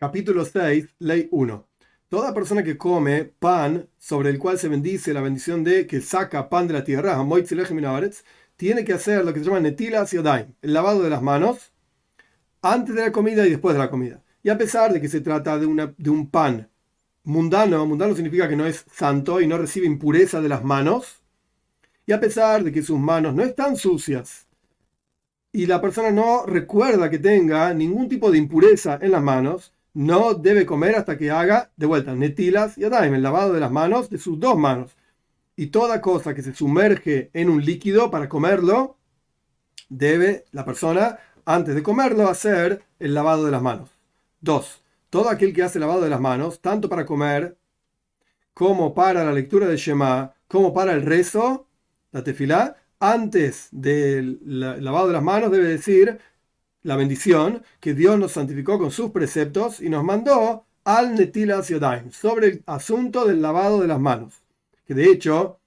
Capítulo 6, Ley 1. Toda persona que come pan sobre el cual se bendice la bendición de que saca pan de la tierra, tiene que hacer lo que se llama netilas yodaim, el lavado de las manos, antes de la comida y después de la comida. Y a pesar de que se trata de, de un pan mundano, mundano significa que no es santo y no recibe impureza de las manos, y a pesar de que sus manos no están sucias, y la persona no recuerda que tenga ningún tipo de impureza en las manos, no debe comer hasta que haga, de vuelta, netilas y adaim, el lavado de las manos, de sus dos manos. Y toda cosa que se sumerge en un líquido para comerlo, debe la persona, antes de comerlo, hacer el lavado de las manos. Dos, todo aquel que hace lavado de las manos, tanto para comer como para la lectura de Shema, como para el rezo, la tefilá, antes del lavado de las manos debe decir la bendición que Dios nos santificó con sus preceptos y nos mandó al Netilas Yodaim sobre el asunto del lavado de las manos. Que de hecho,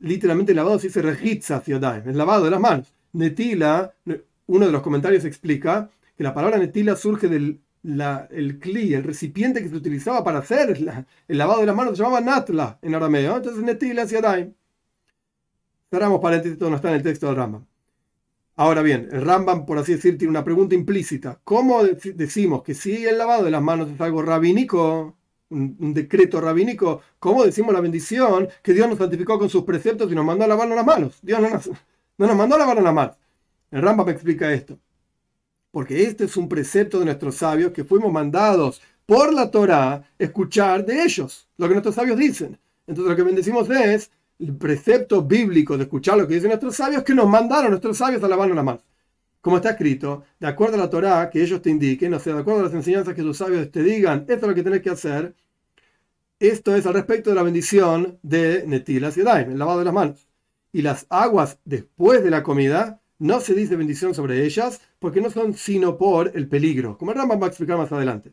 literalmente el lavado se dice Regitzas Yodaim, el lavado de las manos. Netila, uno de los comentarios explica que la palabra Netila surge del el cli, el recipiente que se utilizaba para hacer el lavado de las manos, se llamaba Natla en arameo. Entonces Netilas Yodaim. Cerramos paréntesis, todo no está en el texto del Rambam. Ahora bien, el Rambam, por así decir, tiene una pregunta implícita. ¿Cómo decimos que si el lavado de las manos es algo rabínico, un, decreto rabínico, cómo decimos la bendición que Dios nos santificó con sus preceptos y nos mandó a lavarnos las manos? Dios no nos, no nos mandó a lavarnos las manos. El Rambam explica esto. Porque este es un precepto de nuestros sabios que fuimos mandados por la Torah escuchar de ellos, lo que nuestros sabios dicen. Entonces lo que bendecimos es el precepto bíblico de escuchar lo que dicen nuestros sabios que nos mandaron nuestros sabios a lavarnos las manos. Como está escrito, de acuerdo a la Torá que ellos te indiquen, o sea, de acuerdo a las enseñanzas que tus sabios te digan, esto es lo que tenés que hacer. Esto es al respecto de la bendición de Netilas y Daim, el lavado de las manos. Y las aguas después de la comida, no se dice bendición sobre ellas porque no son sino por el peligro, como el Rambam va a explicar más adelante.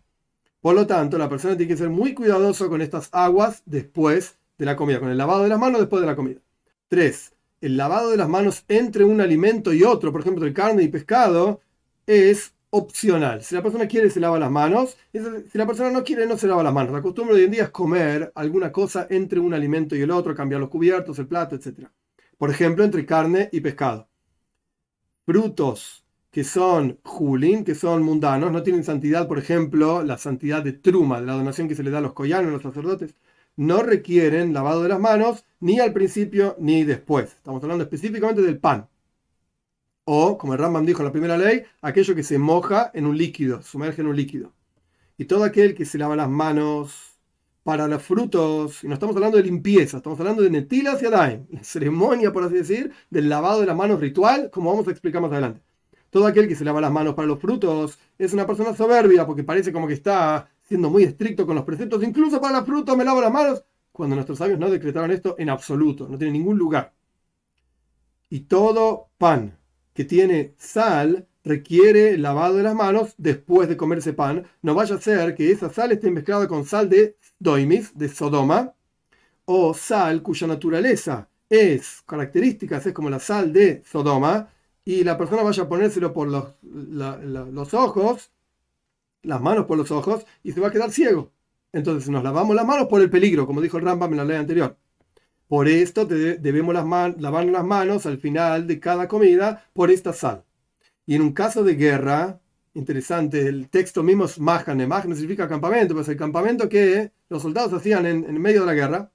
Por lo tanto, la persona tiene que ser muy cuidadoso con estas aguas después de la comida, con el lavado de las manos después de la comida. 3. El lavado de las manos entre un alimento y otro, por ejemplo, entre carne y pescado, es opcional. Si la persona quiere, se lava las manos. Si la persona no quiere, no se lava las manos. La costumbre hoy en día es comer alguna cosa entre un alimento y el otro, cambiar los cubiertos, el plato, etc. Por ejemplo, entre carne y pescado. Frutos que son julin, que son mundanos, no tienen santidad, por ejemplo, la santidad de truma, de la donación que se le da a los collanos, a los sacerdotes no requieren lavado de las manos ni al principio ni después. Estamos hablando específicamente del pan. O, como el Rambam dijo en la primera ley, aquello que se moja en un líquido, sumerge en un líquido. Y todo aquel que se lava las manos para los frutos, y no estamos hablando de limpieza, estamos hablando de netilas y adaim, la ceremonia, por así decir, del lavado de las manos ritual, como vamos a explicar más adelante. Todo aquel que se lava las manos para los frutos es una persona soberbia porque parece como que está siendo muy estricto con los preceptos, incluso para la fruta me lavo las manos, cuando nuestros sabios no decretaron esto en absoluto, no tiene ningún lugar. Y todo pan que tiene sal requiere lavado de las manos después de comerse pan. No vaya a ser que esa sal esté mezclada con sal de doimis, de Sodoma, o sal cuya naturaleza es características, es como la sal de Sodoma, y la persona vaya a ponérselo por los, los ojos las manos por los ojos y se va a quedar ciego. Entonces nos lavamos las manos por el peligro, como dijo el Rambam en la ley anterior. Por esto debemos las lavar las manos al final de cada comida por esta sal. Y en un caso de guerra, interesante, el texto mismo es Mahane. Mahane significa campamento, pues el campamento que los soldados hacían en, en medio de la guerra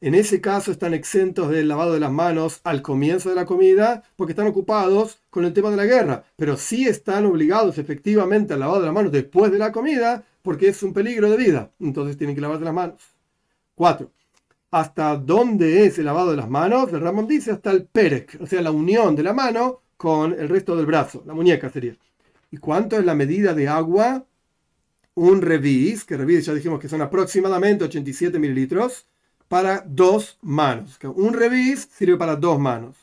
en ese caso están exentos del lavado de las manos al comienzo de la comida porque están ocupados con el tema de la guerra, pero sí están obligados efectivamente al lavado de las manos después de la comida porque es un peligro de vida. Entonces tienen que lavarse las manos. 4. ¿Hasta dónde es el lavado de las manos? El Ramón dice hasta el perec, o sea, la unión de la mano con el resto del brazo, la muñeca sería. ¿Y cuánto es la medida de agua? Un revis, que revis ya dijimos que son aproximadamente 87 mililitros para dos manos. Un revis sirve para dos manos.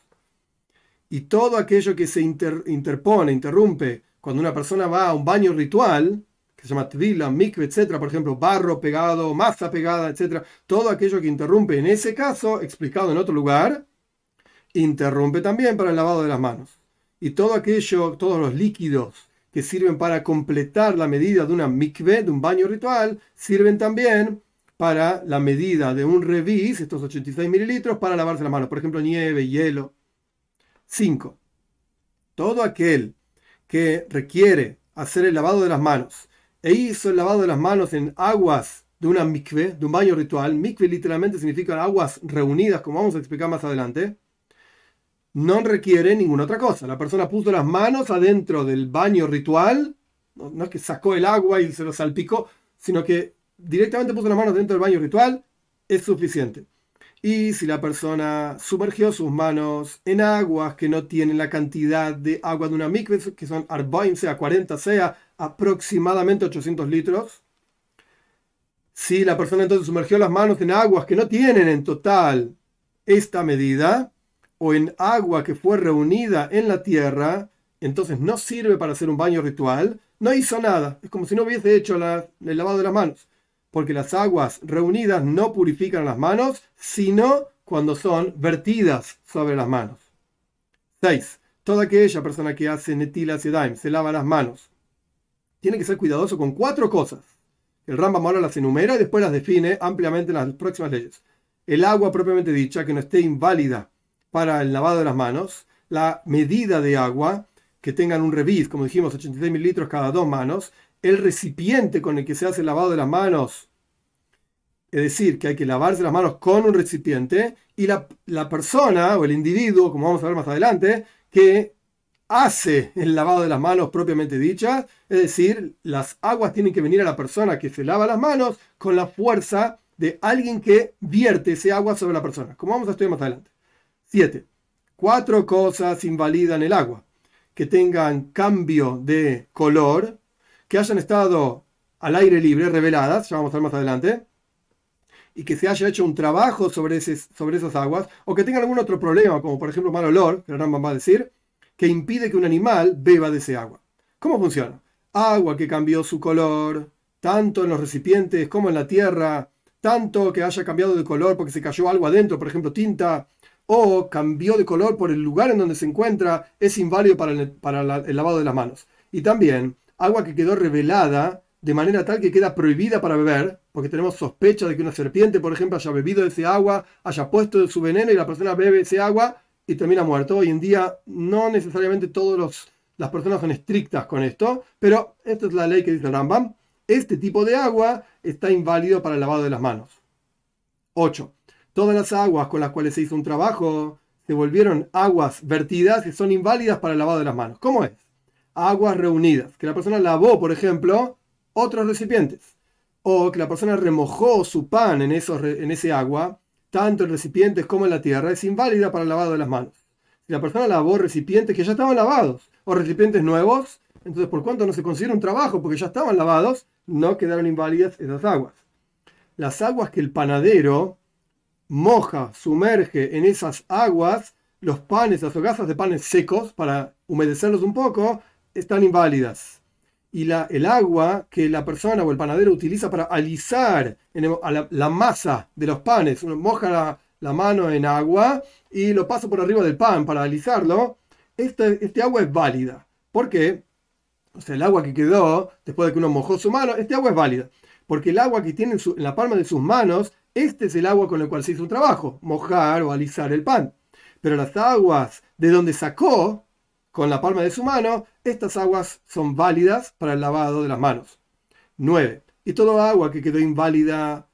Y todo aquello que se interpone, interrumpe, cuando una persona va a un baño ritual, que se llama tvila, mikve, etc., por ejemplo, barro pegado, masa pegada, etc., todo aquello que interrumpe en ese caso, explicado en otro lugar, interrumpe también para el lavado de las manos. Y todo aquello, todos los líquidos que sirven para completar la medida de una mikve, de un baño ritual, sirven también para la medida de un revis, estos 86 mililitros, para lavarse las manos. Por ejemplo, nieve, hielo. 5. Todo aquel que requiere hacer el lavado de las manos e hizo el lavado de las manos en aguas de una mikve, de un baño ritual, mikve literalmente significa aguas reunidas, como vamos a explicar más adelante, no requiere ninguna otra cosa. La persona puso las manos adentro del baño ritual, no, es que sacó el agua y se lo salpicó, sino que directamente puso las manos dentro del baño ritual, es suficiente. Y si la persona sumergió sus manos en aguas que no tienen la cantidad de agua de una mikve, que son arbaim, sea 40, sea aproximadamente 800 litros, si la persona entonces sumergió las manos en aguas que no tienen en total esta medida, o en agua que fue reunida en la tierra, entonces no sirve para hacer un baño ritual, no hizo nada. Es como si no hubiese hecho el lavado de las manos. Porque las aguas reunidas no purifican las manos, sino cuando son vertidas sobre las manos. 6. Toda aquella persona que hace netilas y daim, se lava las manos, tiene que ser cuidadoso con cuatro cosas. El Rambam ahora las enumera y después las define ampliamente en las próximas leyes. El agua propiamente dicha, que no esté inválida para el lavado de las manos, la medida de agua, que tengan un revis, como dijimos, 86 mililitros cada dos manos, el recipiente con el que se hace el lavado de las manos, es decir, que hay que lavarse las manos con un recipiente, y la, la persona o el individuo, como vamos a ver más adelante, que hace el lavado de las manos propiamente dicha, es decir, las aguas tienen que venir a la persona que se lava las manos con la fuerza de alguien que vierte ese agua sobre la persona, como vamos a estudiar más adelante. 7. Cuatro cosas invalidan el agua. Que tengan cambio de color, que hayan estado al aire libre, reveladas, ya vamos a ver más adelante, y que se haya hecho un trabajo sobre, esas aguas, o que tengan algún otro problema, como por ejemplo mal olor, que el Rambam va a decir, que impide que un animal beba de ese agua. ¿Cómo funciona? Agua que cambió su color, tanto en los recipientes como en la tierra, tanto que haya cambiado de color porque se cayó algo adentro, por ejemplo tinta, o cambió de color por el lugar en donde se encuentra, es inválido para el, para el lavado de las manos. Y también agua que quedó revelada de manera tal que queda prohibida para beber, porque tenemos sospecha de que una serpiente, por ejemplo, haya bebido ese agua, haya puesto su veneno y la persona bebe ese agua y termina muerto. Hoy en día no necesariamente todas las personas son estrictas con esto, pero esta es la ley que dice Rambam. Este tipo de agua está inválido para el lavado de las manos. 8 todas las aguas con las cuales se hizo un trabajo se volvieron aguas vertidas que son inválidas para el lavado de las manos. ¿Cómo es? Aguas reunidas, que la persona lavó, por ejemplo, otros recipientes, o que la persona remojó su pan en, esos, en ese agua, tanto en recipientes como en la tierra, es inválida para el lavado de las manos. Si la persona lavó recipientes que ya estaban lavados, o recipientes nuevos, entonces por cuanto no se considera un trabajo porque ya estaban lavados, no quedaron inválidas esas aguas. Las aguas que el panadero moja, sumerge en esas aguas los panes, las hogazas de panes secos para humedecerlos un poco, están inválidas. Y la, el agua que la persona o el panadero utiliza para alisar la, masa de los panes, uno moja la, mano en agua y lo pasa por arriba del pan para alisarlo, este, este agua es válida. ¿Por qué? O sea, el agua que quedó después de que uno mojó su mano, este agua es válida. Porque el agua que tiene en la palma de sus manos este es el agua con el cual se hizo un trabajo, mojar o alisar el pan. Pero las aguas de donde sacó con la palma de su mano, estas aguas son válidas para el lavado de las manos. 9. Y todo agua que quedó inválida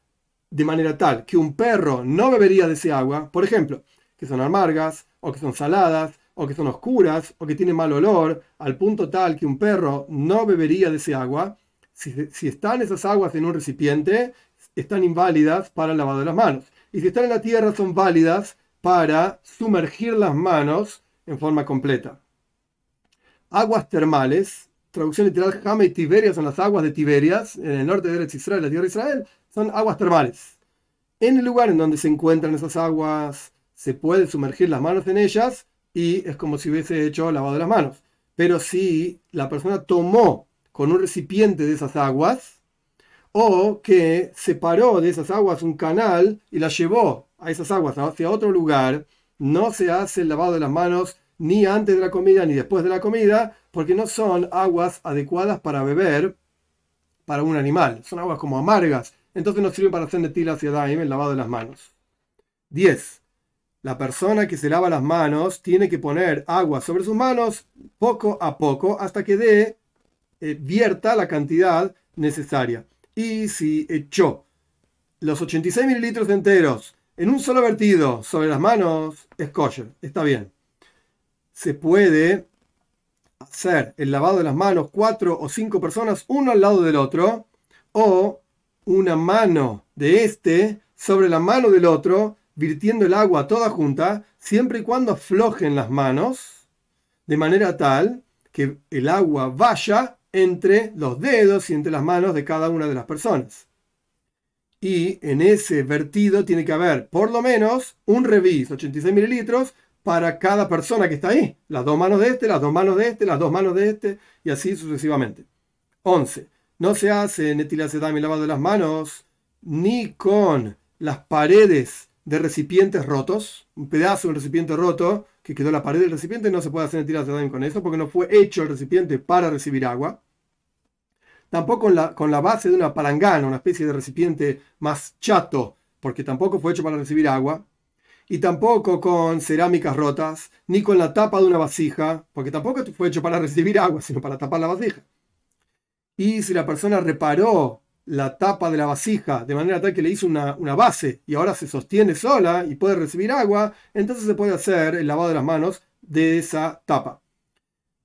de manera tal que un perro no bebería de ese agua, por ejemplo, que son amargas, o que son saladas, o que son oscuras, o que tienen mal olor, al punto tal que un perro no bebería de ese agua, si, si están esas aguas en un recipiente, están inválidas para el lavado de las manos. Y si están en la tierra son válidas para sumergir las manos en forma completa. Aguas termales, traducción literal, Jame Tiberias son las aguas de Tiberias, en el norte de Israel, la tierra de Israel, son aguas termales. En el lugar en donde se encuentran esas aguas, se puede sumergir las manos en ellas y es como si hubiese hecho lavado de las manos. Pero si la persona tomó con un recipiente de esas aguas, o que separó de esas aguas un canal y la llevó a esas aguas hacia otro lugar, no se hace el lavado de las manos ni antes de la comida ni después de la comida, porque no son aguas adecuadas para beber para un animal. Son aguas como amargas, entonces no sirven para hacer netilas y daim, el lavado de las manos. 10. La persona que se lava las manos tiene que poner agua sobre sus manos poco a poco hasta que dé, eh, vierta la cantidad necesaria. Y si echó los 86 mililitros enteros en un solo vertido sobre las manos, es kosher, está bien. Se puede hacer el lavado de las manos cuatro o cinco personas, uno al lado del otro, o una mano de este sobre la mano del otro, virtiendo el agua toda junta, siempre y cuando aflojen las manos, de manera tal que el agua vaya entre los dedos y entre las manos de cada una de las personas. Y en ese vertido tiene que haber por lo menos un revis, 86 mililitros, para cada persona que está ahí. Las dos manos de este, las dos manos de este, las dos manos de este, y así sucesivamente. 11. No se hace netilacetami lavado de las manos ni con las paredes de recipientes rotos. Un pedazo de un recipiente roto que quedó la pared del recipiente, no se puede hacer netilacetami con eso porque no fue hecho el recipiente para recibir agua. Tampoco con la, con la base de una palangana, una especie de recipiente más chato, porque tampoco fue hecho para recibir agua y tampoco con cerámicas rotas, ni con la tapa de una vasija, porque tampoco fue hecho para recibir agua, sino para tapar la vasija. Y si la persona reparó la tapa de la vasija de manera tal que le hizo una, base y ahora se sostiene sola y puede recibir agua, entonces se puede hacer el lavado de las manos de esa tapa.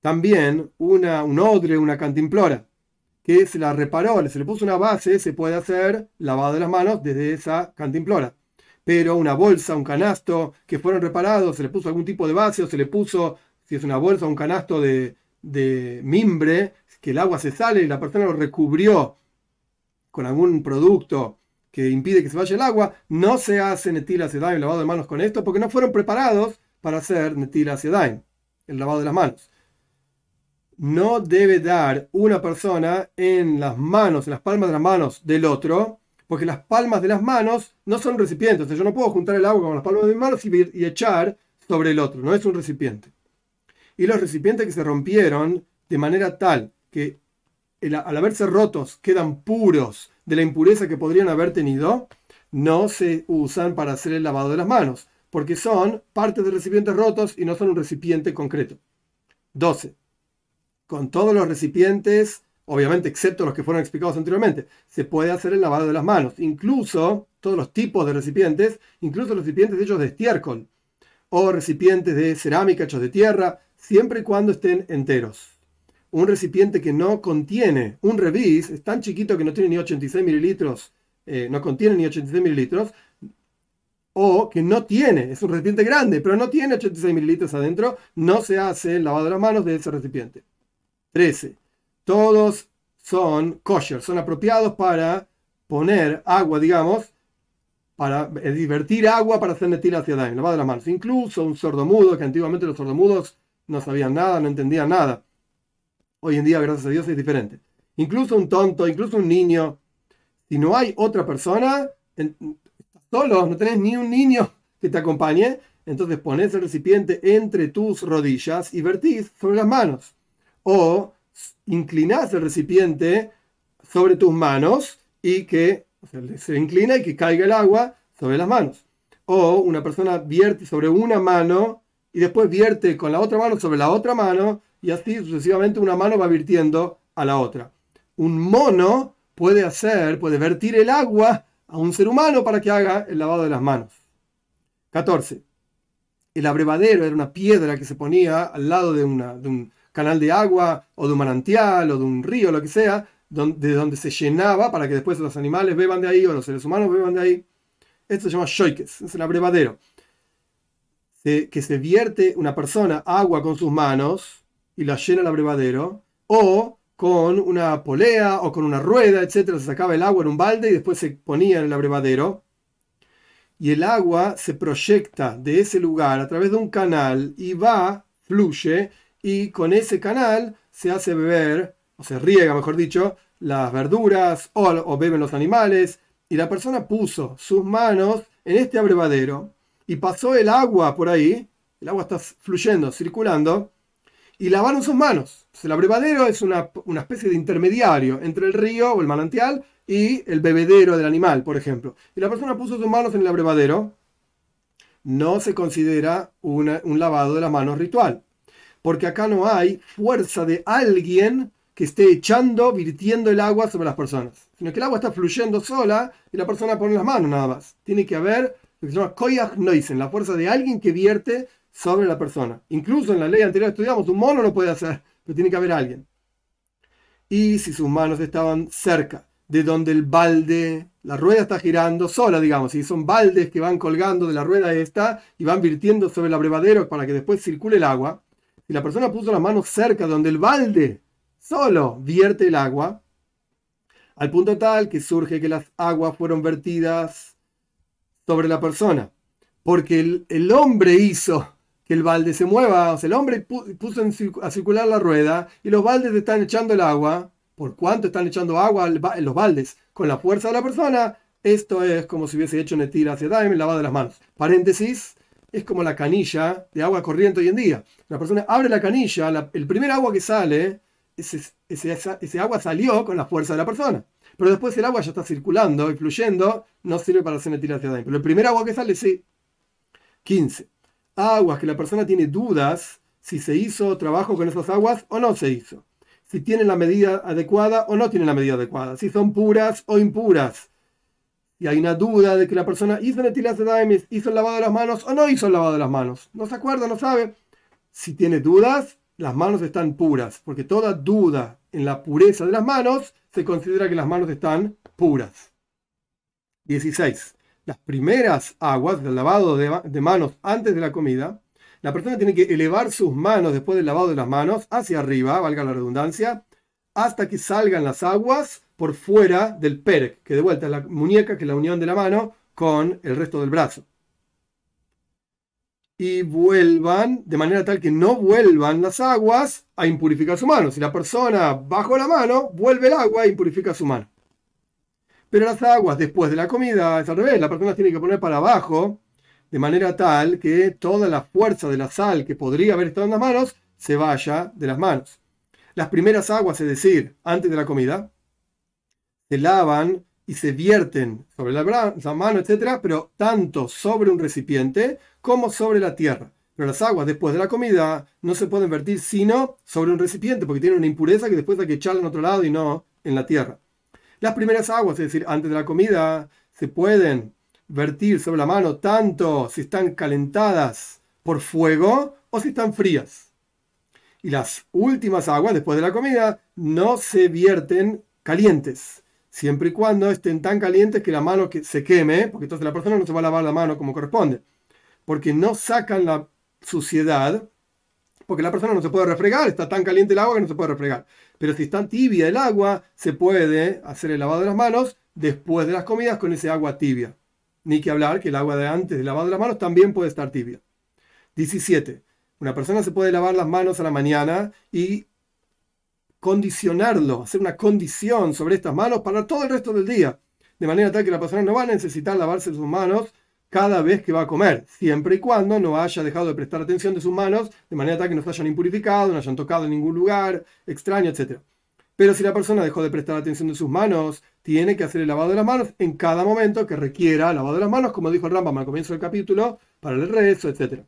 También una, un odre, una cantimplora, que se la reparó, se le puso una base, se puede hacer lavado de las manos desde esa cantimplora pero una bolsa, un canasto que fueron reparados, se le puso algún tipo de base o se le puso, si es una bolsa, un canasto de, mimbre, que el agua se sale y la persona lo recubrió con algún producto que impide que se vaya el agua, no se hace netila lavado de manos con esto, porque no fueron preparados para hacer netila sedaim, el lavado de las manos. No debe dar una persona en las manos, en las palmas de las manos del otro, porque las palmas de las manos no son recipientes. yo no puedo juntar el agua con las palmas de mis manos y, echar sobre el otro, no es un recipiente. Y los recipientes que se rompieron de manera tal que al haberse rotos quedan puros de la impureza que podrían haber tenido, no se usan para hacer el lavado de las manos, porque son partes de recipientes rotos y no son un recipiente concreto. 12. Con todos los recipientes obviamente excepto los que fueron explicados anteriormente, se puede hacer el lavado de las manos, incluso todos los tipos de recipientes, incluso los recipientes hechos de estiércol o recipientes de cerámica hechos de tierra, siempre y cuando estén enteros. Un recipiente que no contiene un revis, es tan chiquito que no tiene ni 86 mililitros, eh, no contiene ni 86 mililitros, o que no tiene, es un recipiente grande, pero no tiene 86 mililitros adentro, no se hace el lavado de las manos de ese recipiente. 13 todos son kosher, son apropiados para poner agua, digamos, para divertir agua para hacer netil hacia daño, lavado de las manos. Incluso un sordomudo, que antiguamente los sordomudos no sabían nada, no entendían nada. Hoy en día, gracias a Dios, es diferente. Incluso un tonto, incluso un niño. Si no hay otra persona, solo, no tenés ni un niño que te acompañe, entonces pones el recipiente entre tus rodillas y vertís sobre las manos. O inclinas el recipiente sobre tus manos y que se inclina y que caiga el agua sobre las manos. O una persona vierte sobre una mano y después vierte con la otra mano sobre la otra mano y así sucesivamente una mano va virtiendo a la otra. Un mono puede hacer, puede vertir el agua a un ser humano para que haga el lavado de las manos. 14. El abrevadero era una piedra que se ponía al lado de, una, de un canal de agua o de un manantial o de un río, lo que sea, de donde se llenaba para que después los animales beban de ahí o los seres humanos beban de ahí. Esto se llama shoikes, es el abrevadero. que se vierte una persona agua con sus manos y la llena el abrevadero, o con una polea o con una rueda, etcétera, se sacaba el agua en un balde y después se ponía en el abrevadero. Y el agua se proyecta de ese lugar a través de un canal y va, fluye y con ese canal se hace beber, o se riega, mejor dicho, las verduras o, beben los animales. Y la persona puso sus manos en este abrevadero y pasó el agua por ahí, el agua está fluyendo, circulando, y lavaron sus manos. el abrevadero es una, especie de intermediario entre el río o el manantial y el bebedero del animal, por ejemplo. Y la persona puso sus manos en el abrevadero, no se considera un lavado de las manos ritual, porque acá no hay fuerza de alguien que esté echando, virtiendo el agua sobre las personas, sino que el agua está fluyendo sola y la persona pone las manos nada más. Tiene que haber lo que se llama koyach la fuerza de alguien que vierte sobre la persona. Incluso en la ley anterior estudiamos, un mono lo puede hacer, pero tiene que haber alguien. Y si sus manos estaban cerca de donde el balde, la rueda está girando sola, digamos, y son baldes que van colgando de la rueda esta y van virtiendo sobre el abrevadero para que después circule el agua, si la persona puso las manos cerca de donde el balde solo vierte el agua, al punto tal que surge que las aguas fueron vertidas sobre la persona, porque el, hombre hizo que el balde se mueva, o sea, el hombre puso a circular la rueda y los baldes están echando el agua, por cuánto están echando agua en los baldes, con la fuerza de la persona, esto es como si hubiese hecho netira hacia Daim, lavado de las manos. Paréntesis, es como la canilla de agua corriente hoy en día. La persona abre la canilla, el primer agua que sale ese, ese, agua salió con la fuerza de la persona. Pero después el agua ya está circulando y fluyendo, no sirve para hacer metida hacia adentro. Pero el primer agua que sale, sí. 15. Aguas que la persona tiene dudas si se hizo trabajo con esas aguas o no se hizo. Si tienen la medida adecuada o no tienen la medida adecuada. Si son puras o impuras. Y hay una duda de que la persona hizo netilas de hizo el lavado de las manos o no hizo el lavado de las manos. No se acuerda, no sabe. Si tiene dudas, las manos están puras, porque toda duda en la pureza de las manos se considera que las manos están puras. 16. Las primeras aguas del lavado de, manos antes de la comida, la persona tiene que elevar sus manos después del lavado de las manos hacia arriba, valga la redundancia, hasta que salgan las aguas por fuera del perec, que de vuelta es la muñeca, que es la unión de la mano con el resto del brazo y vuelvan, de manera tal que no vuelvan las aguas a impurificar su mano. Si la persona bajo la mano, vuelve el agua e impurifica su mano. Pero las aguas después de la comida es al revés, la persona tiene que poner para abajo, de manera tal que toda la fuerza de la sal que podría haber estado en las manos se vaya de las manos. Las primeras aguas, es decir, antes de la comida, se lavan y se vierten sobre la, mano, etcétera, pero tanto sobre un recipiente como sobre la tierra. Pero las aguas después de la comida no se pueden vertir sino sobre un recipiente, porque tienen una impureza que después hay que echarla en otro lado y no en la tierra. Las primeras aguas, es decir, antes de la comida, se pueden vertir sobre la mano tanto si están calentadas por fuego o si están frías. Y las últimas aguas después de la comida no se vierten calientes siempre y cuando estén tan calientes que la mano que se queme, porque entonces la persona no se va a lavar la mano como corresponde, porque no sacan la suciedad, porque la persona no se puede refregar, está tan caliente el agua que no se puede refregar. Pero si está tibia el agua, se puede hacer el lavado de las manos después de las comidas con ese agua tibia. Ni que hablar que el agua de antes del lavado de las manos también puede estar tibia. 17. Una persona se puede lavar las manos a la mañana y condicionarlo, hacer una condición sobre estas manos para todo el resto del día. De manera tal que la persona no va a necesitar lavarse sus manos cada vez que va a comer, siempre y cuando no haya dejado de prestar atención de sus manos, de manera tal que no se hayan impurificado, no hayan tocado en ningún lugar extraño, etc. Pero si la persona dejó de prestar atención de sus manos, tiene que hacer el lavado de las manos en cada momento que requiera lavado de las manos, como dijo el Rambam al comienzo del capítulo, para el rezo, etc.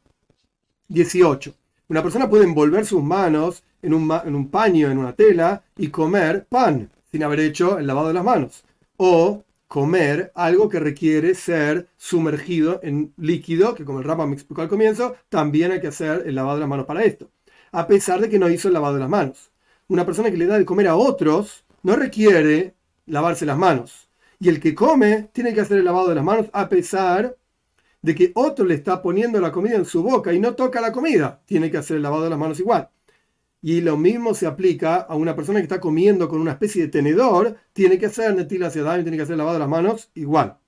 18. Una persona puede envolver sus manos en un, paño, en una tela, y comer pan sin haber hecho el lavado de las manos. O comer algo que requiere ser sumergido en líquido, que como el Rama me explicó al comienzo, también hay que hacer el lavado de las manos para esto. A pesar de que no hizo el lavado de las manos. Una persona que le da de comer a otros no requiere lavarse las manos. Y el que come tiene que hacer el lavado de las manos a pesar de que otro le está poniendo la comida en su boca y no toca la comida, tiene que hacer el lavado de las manos igual. Y lo mismo se aplica a una persona que está comiendo con una especie de tenedor, tiene que hacer netil hacia y tiene que hacer el lavado de las manos igual.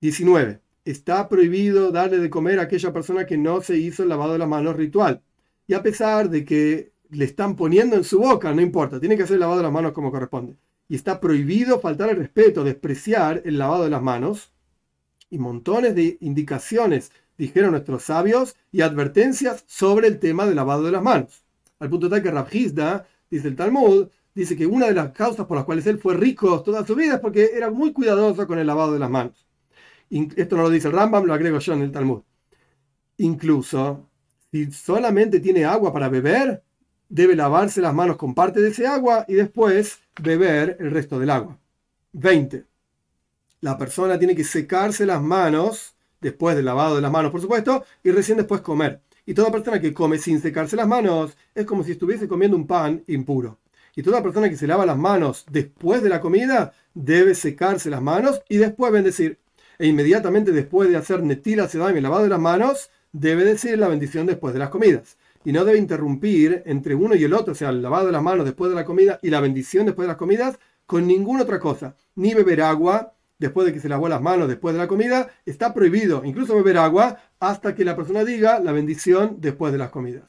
19. Está prohibido darle de comer a aquella persona que no se hizo el lavado de las manos ritual. Y a pesar de que le están poniendo en su boca, no importa, tiene que hacer el lavado de las manos como corresponde. Y está prohibido faltar el respeto, despreciar el lavado de las manos y montones de indicaciones dijeron nuestros sabios, y advertencias sobre el tema del lavado de las manos. Al punto tal que Rabhizda, dice el Talmud, dice que una de las causas por las cuales él fue rico toda su vida es porque era muy cuidadoso con el lavado de las manos. Esto no lo dice el Rambam, lo agrego yo en el Talmud. Incluso, si solamente tiene agua para beber, debe lavarse las manos con parte de ese agua y después beber el resto del agua. 20. La persona tiene que secarse las manos, después del lavado de las manos, por supuesto, y recién después comer. Y toda persona que come sin secarse las manos es como si estuviese comiendo un pan impuro. Y toda persona que se lava las manos después de la comida debe secarse las manos y después bendecir. E inmediatamente después de hacer netila sedam y lavado de las manos, debe decir la bendición después de las comidas. Y no debe interrumpir entre uno y el otro, o sea, el lavado de las manos después de la comida y la bendición después de las comidas, con ninguna otra cosa. Ni beber agua después de que se lavó las manos después de la comida, está prohibido incluso beber agua hasta que la persona diga la bendición después de las comidas.